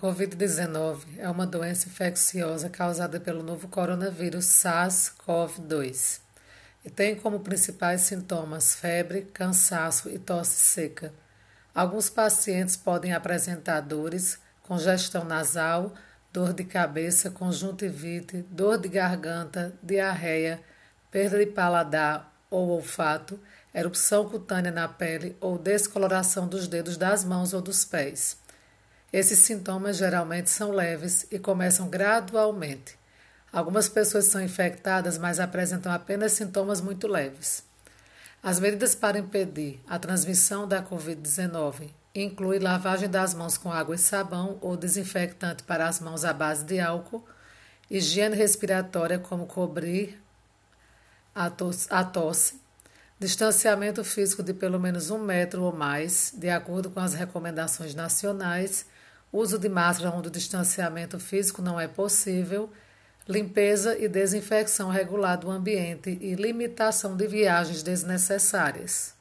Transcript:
Covid-19 é uma doença infecciosa causada pelo novo coronavírus SARS-CoV-2 e tem como principais sintomas febre, cansaço e tosse seca. Alguns pacientes podem apresentar dores, congestão nasal, dor de cabeça, conjuntivite, dor de garganta, diarreia, perda de paladar ou olfato, erupção cutânea na pele ou descoloração dos dedos das mãos ou dos pés. Esses sintomas geralmente são leves e começam gradualmente. Algumas pessoas são infectadas, mas apresentam apenas sintomas muito leves. As medidas para impedir a transmissão da Covid-19 incluem lavagem das mãos com água e sabão ou desinfectante para as mãos à base de álcool, higiene respiratória, como cobrir a tosse, a tosse distanciamento físico de pelo menos um metro ou mais, de acordo com as recomendações nacionais uso de máscara onde o distanciamento físico não é possível, limpeza e desinfecção regular do ambiente e limitação de viagens desnecessárias.